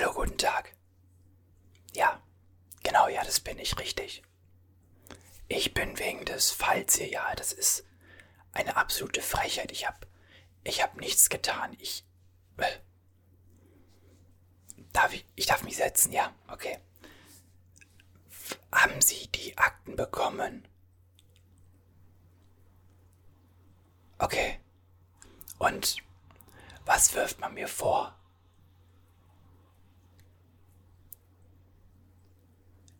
Hallo, guten Tag. Ja, genau, ja, das bin ich richtig. Ich bin wegen des Falls hier, ja, das ist eine absolute Frechheit. Ich hab, ich hab nichts getan. Ich, äh, darf ich, ich darf mich setzen, ja, okay. Haben Sie die Akten bekommen? Okay. Und was wirft man mir vor?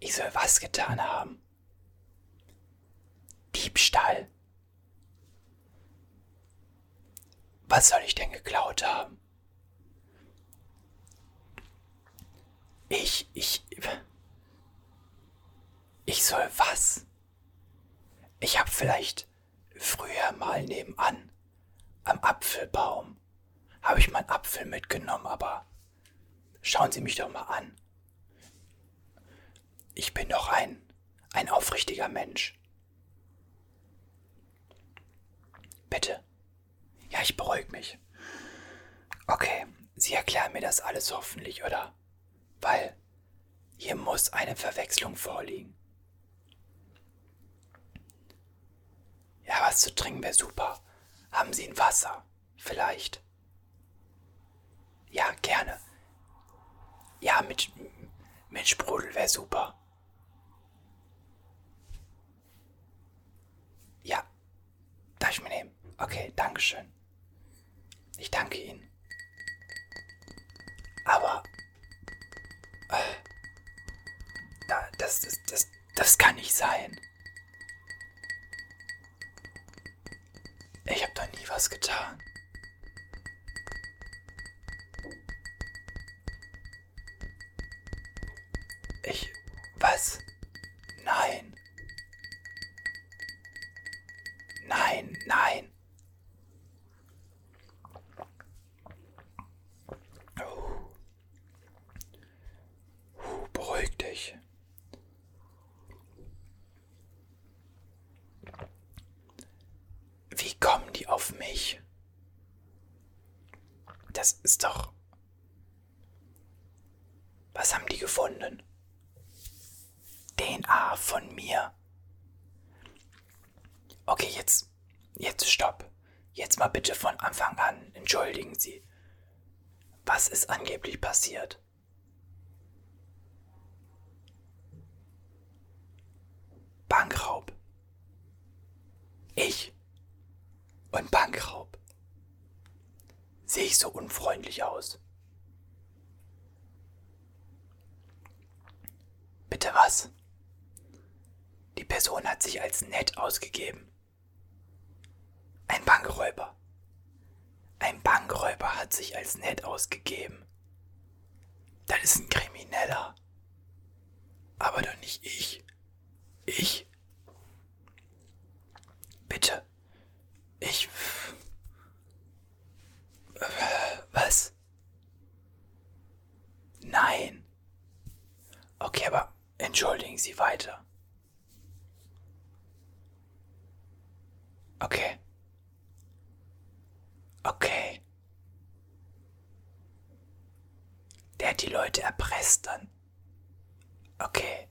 Ich soll was getan haben? Diebstahl. Was soll ich denn geklaut haben? Ich, ich, ich soll was? Ich hab vielleicht früher mal nebenan am Apfelbaum habe ich meinen Apfel mitgenommen, aber schauen Sie mich doch mal an. Ich bin doch ein, ein aufrichtiger Mensch. Bitte. Ja, ich beruhige mich. Okay, Sie erklären mir das alles hoffentlich, oder? Weil hier muss eine Verwechslung vorliegen. Ja, was zu trinken wäre super. Haben Sie ein Wasser? Vielleicht. Ja, gerne. Ja, mit, mit Sprudel wäre super. Ja, darf ich mir nehmen? Okay, Dankeschön. Ich danke Ihnen. Aber. Äh, das, das, das, das kann nicht sein. Ich habe da nie was getan. Ich. Was? Nein. Nein, nein. Uh. Uh, beruhig dich. Wie kommen die auf mich? Das ist doch. Was haben die gefunden? DNA von mir. Okay, jetzt. Jetzt stopp. Mal bitte von Anfang an. Entschuldigen Sie. Was ist angeblich passiert? Bankraub. Ich. Und Bankraub. Sehe ich so unfreundlich aus? Bitte was? Die Person hat sich als nett ausgegeben. Ein Bankräuber. Ein Bankräuber hat sich als nett ausgegeben. Das ist ein Krimineller. Aber doch nicht ich. Ich? Bitte. Ich. Was? Nein. Okay, aber entschuldigen Sie weiter. Okay. Okay. Der hat die Leute erpresst dann. Okay.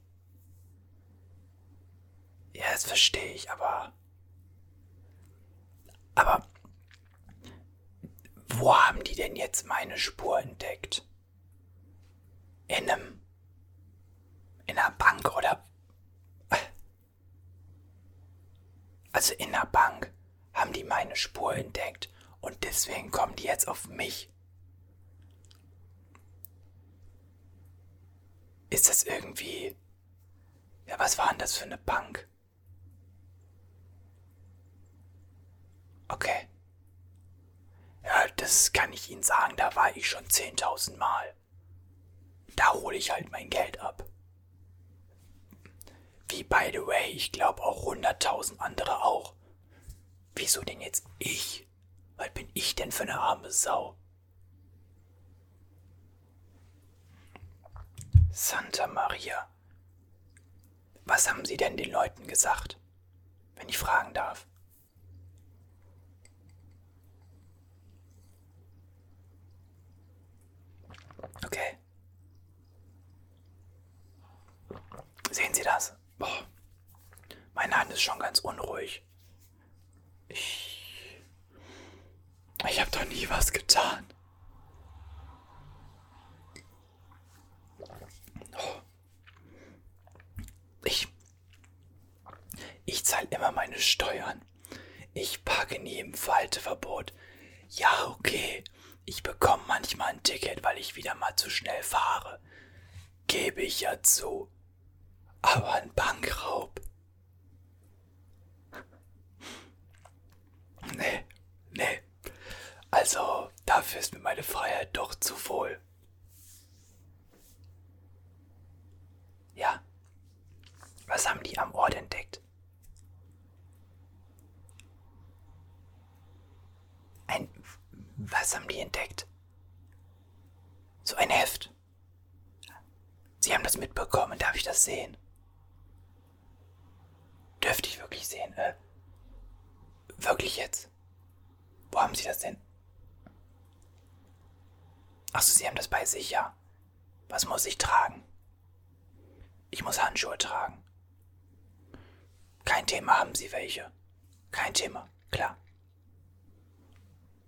Ja, das verstehe ich, aber. Aber. Wo haben die denn jetzt meine Spur entdeckt? In einem. In einer Bank oder. Also in der Bank haben die meine Spur entdeckt und deswegen kommen die jetzt auf mich. Ist das irgendwie. Ja, was war denn das für eine Bank? Okay. Ja, das kann ich Ihnen sagen, da war ich schon 10.000 Mal. Da hole ich halt mein Geld ab. Wie by the way, ich glaube auch 100.000 andere auch. Wieso denn jetzt ich? Was bin ich denn für eine arme Sau? Santa Maria. Was haben Sie denn den Leuten gesagt, wenn ich fragen darf? Okay. Sehen Sie das? Boah. Meine Hand ist schon ganz unruhig. Ich. Ich habe doch nie was getan. Ich. Ich zahle immer meine Steuern. Ich parke nie im Halteverbot. Ja, okay. Ich bekomme manchmal ein Ticket, weil ich wieder mal zu schnell fahre. Gebe ich ja zu. Aber ein Bankraub. Nee, nee. Also, dafür ist mir meine Freiheit doch zu voll. Ja. Was haben die am Ort entdeckt? Ein. Was haben die entdeckt? So ein Heft. Sie haben das mitbekommen, darf ich das sehen? Dürfte ich wirklich sehen? Äh, wirklich jetzt? Wo haben Sie das denn? Achso, Sie haben das bei sich, ja. Was muss ich tragen? Ich muss Handschuhe tragen. Kein Thema, haben Sie welche? Kein Thema, klar.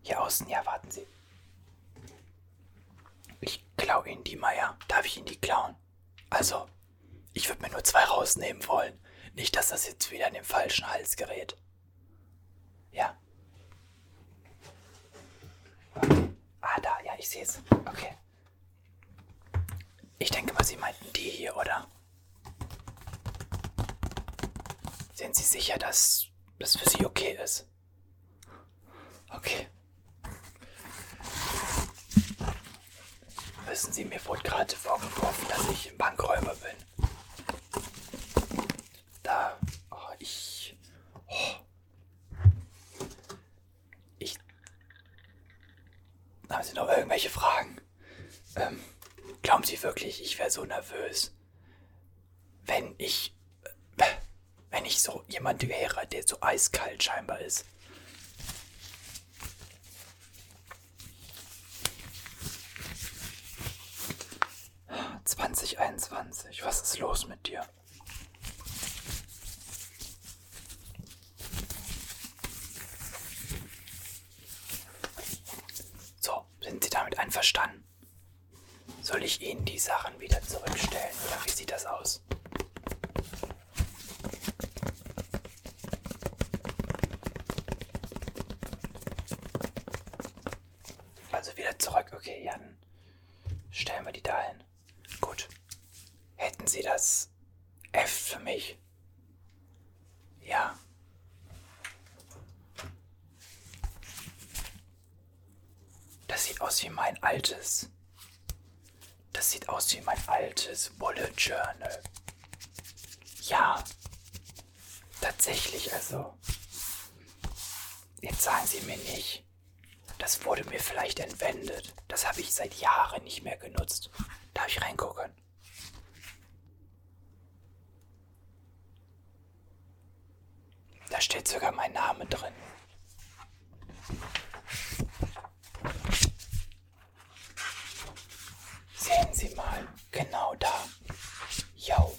Hier außen, ja, warten Sie. Ich klau Ihnen die Meier. Darf ich Ihnen die klauen? Also, ich würde mir nur zwei rausnehmen wollen. Nicht, dass das jetzt wieder in den falschen Hals gerät. Ja. Ah, da, ja, ich sehe es. Okay. Ich denke mal, Sie meinten die hier, oder? Sind Sie sicher, dass das für Sie okay ist? Okay. Wissen Sie, mir wurde gerade vorgeworfen, dass ich ein Bankräuber bin. Da. Oh, ich. Oh. Ich. Haben Sie noch irgendwelche Fragen? Ähm, glauben Sie wirklich, ich wäre so nervös? Wenn ich. Äh, wenn ich so jemand der so eiskalt scheinbar ist. 2021. Was ist los mit dir? So, sind Sie damit einverstanden? Soll ich Ihnen die Sachen wieder zurückstellen oder wie sieht das aus? Also wieder zurück, okay, Jan. Stellen wir die da hin. Gut. Hätten Sie das F für mich? Ja. Das sieht aus wie mein altes. Das sieht aus wie mein altes Bullet Journal. Ja. Tatsächlich, also. Jetzt sagen Sie mir nicht, das wurde mir vielleicht entwendet. Das habe ich seit Jahren nicht mehr genutzt. Darf ich reingucken? Da steht sogar mein Name drin. Sehen Sie mal, genau da. Yo.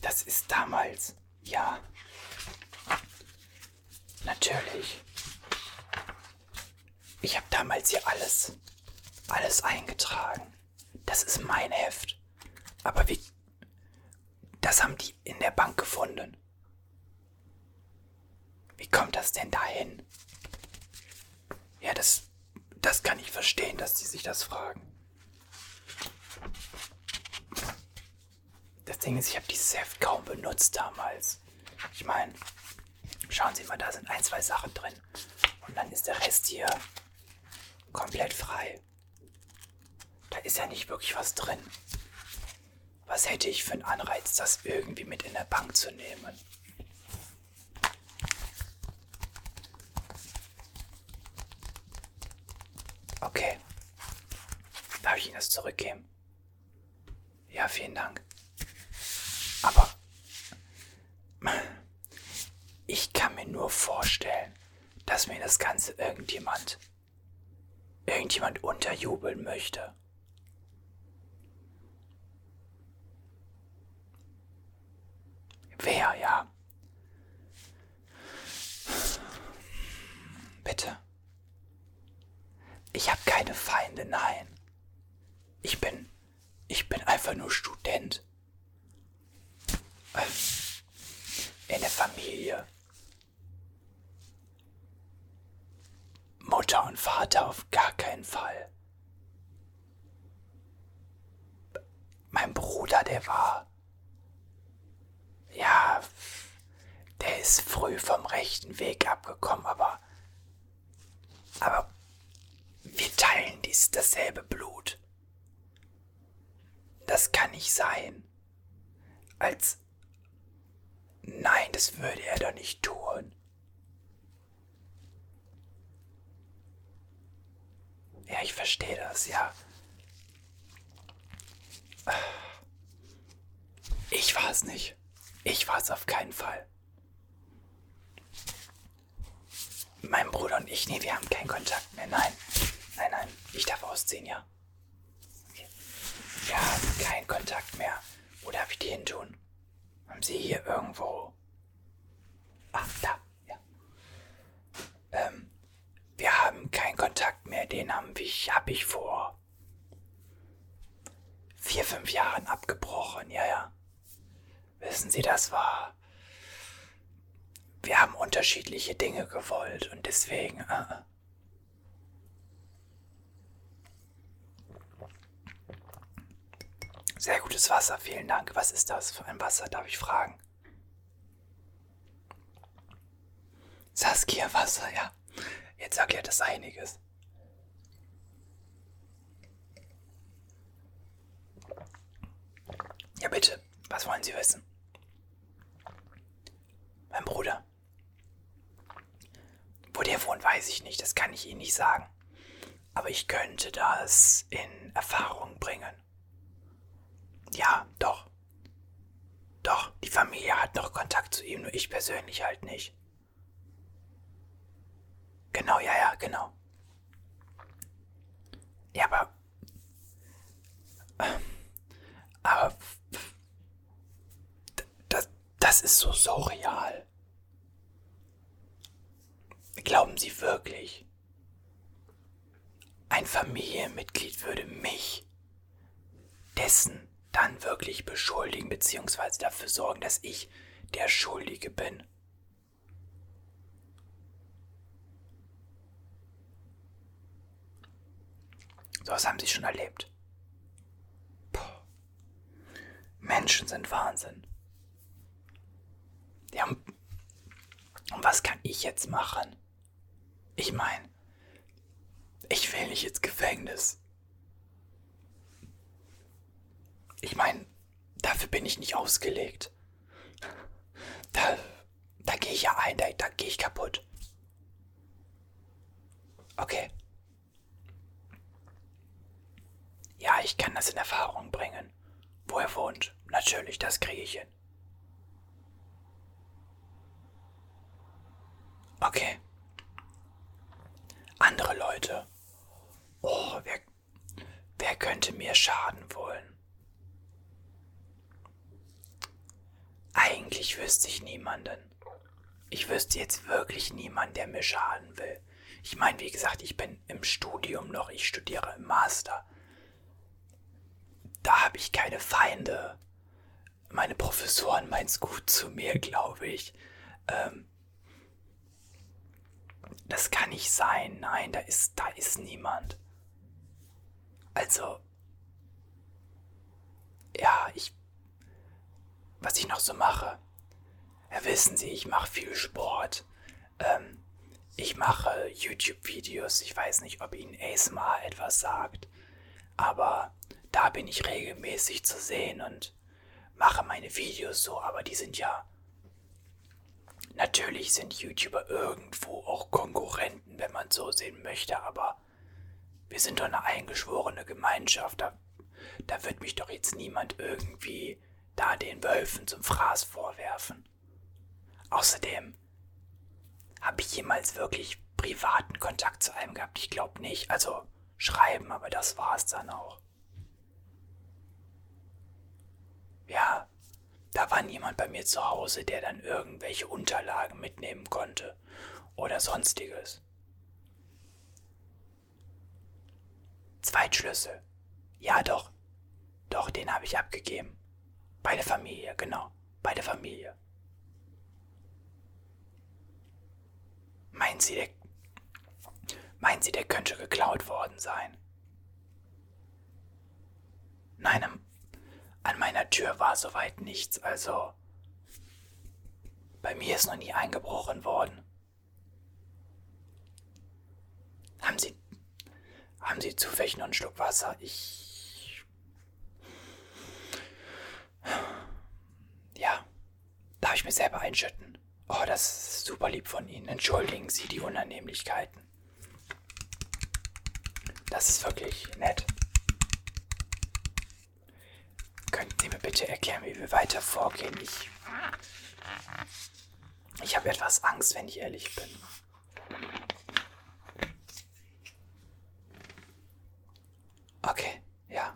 Das ist damals, ja. Natürlich. Ich habe damals hier alles, alles eingetragen. Das ist mein Heft. Aber wie, das haben die in der Bank gefunden. Wie kommt das denn dahin? Ja, das, das kann ich verstehen, dass die sich das fragen. Das Ding ist, ich habe dieses Heft kaum benutzt damals. Ich meine, schauen Sie mal, da sind ein, zwei Sachen drin. Und dann ist der Rest hier komplett frei. Da ist ja nicht wirklich was drin. Was hätte ich für einen Anreiz, das irgendwie mit in der Bank zu nehmen? Okay. Darf ich Ihnen das zurückgeben? Ja, vielen Dank. Aber ich kann mir nur vorstellen, dass mir das Ganze irgendjemand irgendjemand unterjubeln möchte. Wer, ja? Bitte. Ich habe keine Feinde, nein. Ich bin, ich bin einfach nur Student. In der Familie. Mutter und Vater auf gar keinen Fall. Mein Bruder, der war. Ja, der ist früh vom rechten Weg abgekommen, aber. Aber wir teilen dies dasselbe Blut. Das kann nicht sein. Als. Nein, das würde er doch nicht tun. Ja, ich verstehe das, ja. Ich war es nicht. Ich war es auf keinen Fall. Mein Bruder und ich, nee, wir haben keinen Kontakt mehr. Nein, nein, nein. Ich darf ausziehen, ja. Okay. Wir haben keinen Kontakt mehr. Wo darf ich die hin tun? Haben Sie hier irgendwo... Ach, da, ja. Ähm, wir haben keinen Kontakt mehr. Den haben ich, hab ich vor vier, fünf Jahren abgebrochen. Ja, ja. Wissen Sie, das war. Wir haben unterschiedliche Dinge gewollt und deswegen. Äh, sehr gutes Wasser, vielen Dank. Was ist das für ein Wasser, darf ich fragen? Saskia Wasser, ja. Jetzt erklärt das einiges. Ja, bitte. Was wollen Sie wissen? Mein Bruder. Wo der wohnt, weiß ich nicht. Das kann ich Ihnen nicht sagen. Aber ich könnte das in Erfahrung bringen. Ja, doch. Doch, die Familie hat noch Kontakt zu ihm, nur ich persönlich halt nicht. Genau, ja, ja, genau. Ja, aber. Aber. Das, das ist so surreal. Glauben Sie wirklich, ein Familienmitglied würde mich dessen dann wirklich beschuldigen, beziehungsweise dafür sorgen, dass ich der Schuldige bin? So was haben Sie schon erlebt. Puh. Menschen sind Wahnsinn. Ja, und was kann ich jetzt machen? Ich meine, ich will nicht ins Gefängnis. Ich meine, dafür bin ich nicht ausgelegt. Da, da gehe ich ja ein, da, da gehe ich kaputt. Okay. Ja, ich kann das in Erfahrung bringen. Wo er wohnt. Natürlich, das kriege ich hin. Okay. Andere Leute. Oh, wer, wer könnte mir schaden wollen? Eigentlich wüsste ich niemanden. Ich wüsste jetzt wirklich niemanden, der mir schaden will. Ich meine, wie gesagt, ich bin im Studium noch, ich studiere im Master da habe ich keine Feinde. Meine Professoren meinen's gut zu mir, glaube ich. Ähm, das kann nicht sein. Nein, da ist, da ist niemand. Also, ja, ich, was ich noch so mache. Ja, wissen Sie, ich mache viel Sport. Ähm, ich mache YouTube-Videos. Ich weiß nicht, ob Ihnen ASMR etwas sagt. Aber da bin ich regelmäßig zu sehen und mache meine Videos so, aber die sind ja. Natürlich sind YouTuber irgendwo auch Konkurrenten, wenn man so sehen möchte, aber wir sind doch eine eingeschworene Gemeinschaft. Da, da wird mich doch jetzt niemand irgendwie da den Wölfen zum Fraß vorwerfen. Außerdem habe ich jemals wirklich privaten Kontakt zu einem gehabt. Ich glaube nicht. Also, schreiben, aber das war's dann auch. Ja, da war niemand bei mir zu Hause, der dann irgendwelche Unterlagen mitnehmen konnte oder sonstiges. Zweitschlüssel. Ja, doch. Doch, den habe ich abgegeben. Bei der Familie, genau. Bei der Familie. Meinen Sie, der, meinen Sie, der könnte geklaut worden sein? Nein, an meiner Tür war soweit nichts, also bei mir ist noch nie eingebrochen worden. Haben Sie, haben Sie zufällig noch einen Schluck Wasser? Ich, ja, darf ich mir selber einschütten? Oh, das ist super lieb von Ihnen. Entschuldigen Sie die Unannehmlichkeiten. Das ist wirklich nett. Könnten Sie mir bitte erklären, wie wir weiter vorgehen? Ich. Ich habe etwas Angst, wenn ich ehrlich bin. Okay, ja.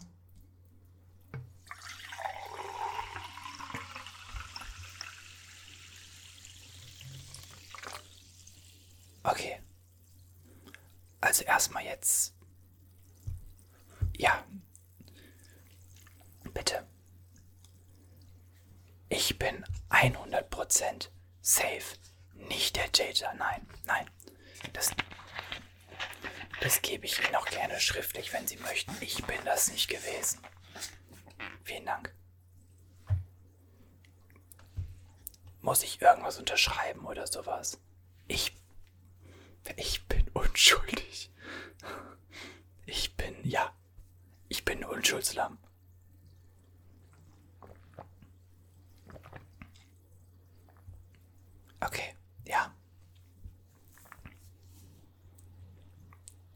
Okay. Also erstmal jetzt. Ja. Bitte. Ich bin 100% safe. Nicht der Täter. Nein, nein. Das, das gebe ich Ihnen auch gerne schriftlich, wenn Sie möchten. Ich bin das nicht gewesen. Vielen Dank. Muss ich irgendwas unterschreiben oder sowas? Ich ich bin unschuldig. Ich bin, ja, ich bin Unschuldslamm. Okay, ja.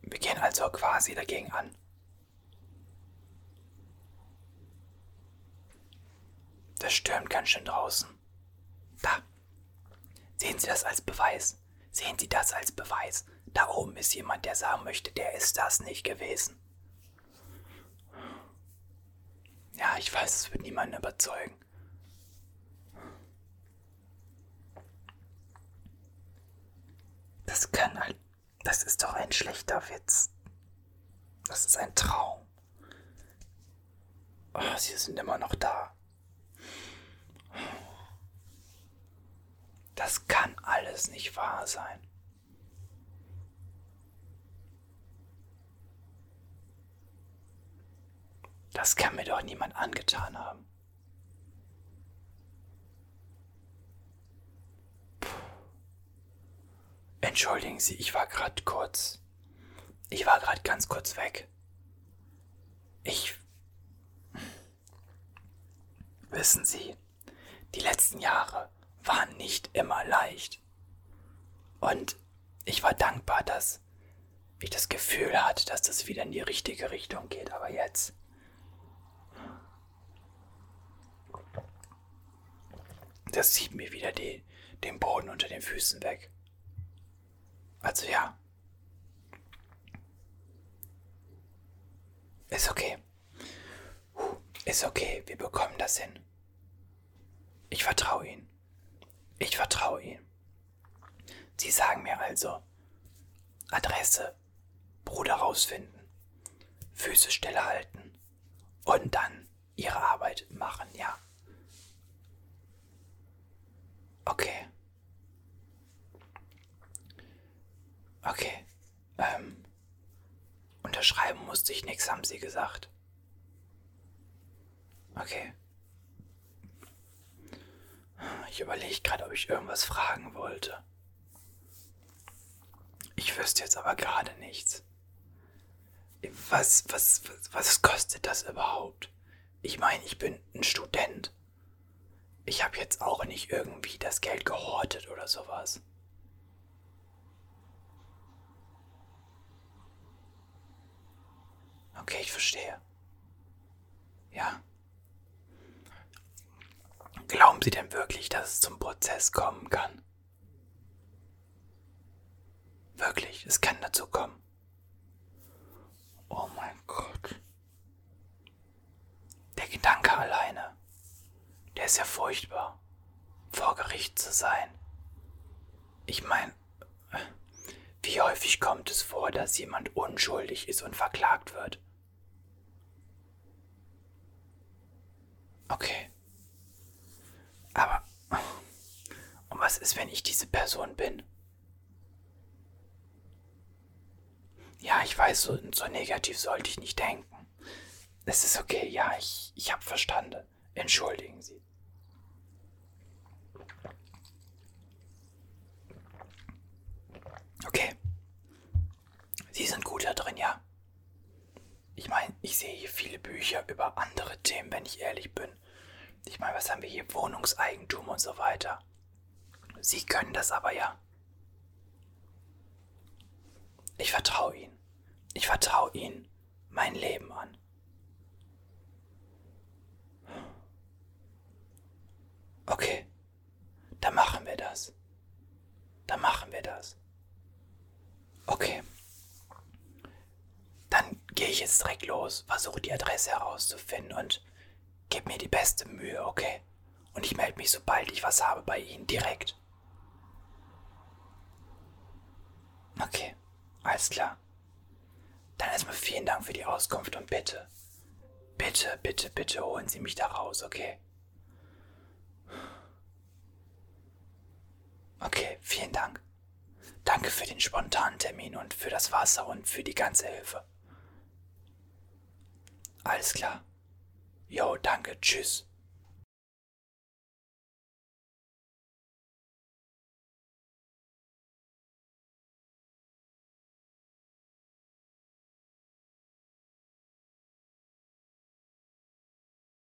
Wir gehen also quasi dagegen an. Das stürmt ganz schön draußen. Da. Sehen Sie das als Beweis? Sehen Sie das als Beweis. Da oben ist jemand, der sagen möchte, der ist das nicht gewesen. Ja, ich weiß, es wird niemanden überzeugen. Das kann halt. Das ist doch ein schlechter Witz. Das ist ein Traum. Oh, sie sind immer noch da. Das kann alles nicht wahr sein. Das kann mir doch niemand angetan haben. Puh. Entschuldigen Sie, ich war gerade kurz. Ich war gerade ganz kurz weg. Ich. Wissen Sie, die letzten Jahre war nicht immer leicht. Und ich war dankbar, dass ich das Gefühl hatte, dass das wieder in die richtige Richtung geht. Aber jetzt. Das zieht mir wieder die, den Boden unter den Füßen weg. Also ja. Ist okay. Ist okay, wir bekommen das hin. Ich vertraue Ihnen. Ich vertraue Ihnen. Sie sagen mir also Adresse, Bruder rausfinden, Füße stillhalten und dann Ihre Arbeit machen, ja. Okay. Okay. Ähm. Unterschreiben musste ich nichts, haben Sie gesagt. Okay. Ich überlege gerade, ob ich irgendwas fragen wollte. Ich wüsste jetzt aber gerade nichts. Was, was, was, was kostet das überhaupt? Ich meine, ich bin ein Student. Ich habe jetzt auch nicht irgendwie das Geld gehortet oder sowas. Okay, ich verstehe. Ja. Glauben Sie denn wirklich, dass es zum Prozess kommen kann? Wirklich, es kann dazu kommen. Oh mein Gott. Der Gedanke alleine, der ist ja furchtbar, vor Gericht zu sein. Ich meine, wie häufig kommt es vor, dass jemand unschuldig ist und verklagt wird? Okay. Aber. Und was ist, wenn ich diese Person bin? Ja, ich weiß, so, so negativ sollte ich nicht denken. Es ist okay, ja, ich, ich habe verstanden. Entschuldigen Sie. Okay. Sie sind gut da drin, ja? Ich meine, ich sehe hier viele Bücher über andere Themen, wenn ich ehrlich bin. Ich meine, was haben wir hier? Wohnungseigentum und so weiter. Sie können das aber ja. Ich vertraue Ihnen. Ich vertraue Ihnen mein Leben an. Okay, dann machen wir das. Dann machen wir das. Okay. Dann gehe ich jetzt direkt los, versuche die Adresse herauszufinden und gebe mir die beste Mühe, okay? Und ich melde mich, sobald ich was habe bei Ihnen direkt. Okay, alles klar. Dann erstmal vielen Dank für die Auskunft und bitte, bitte, bitte, bitte holen Sie mich da raus, okay? Okay, vielen Dank. Danke für den spontanen Termin und für das Wasser und für die ganze Hilfe. Alles klar. Jo, danke, tschüss.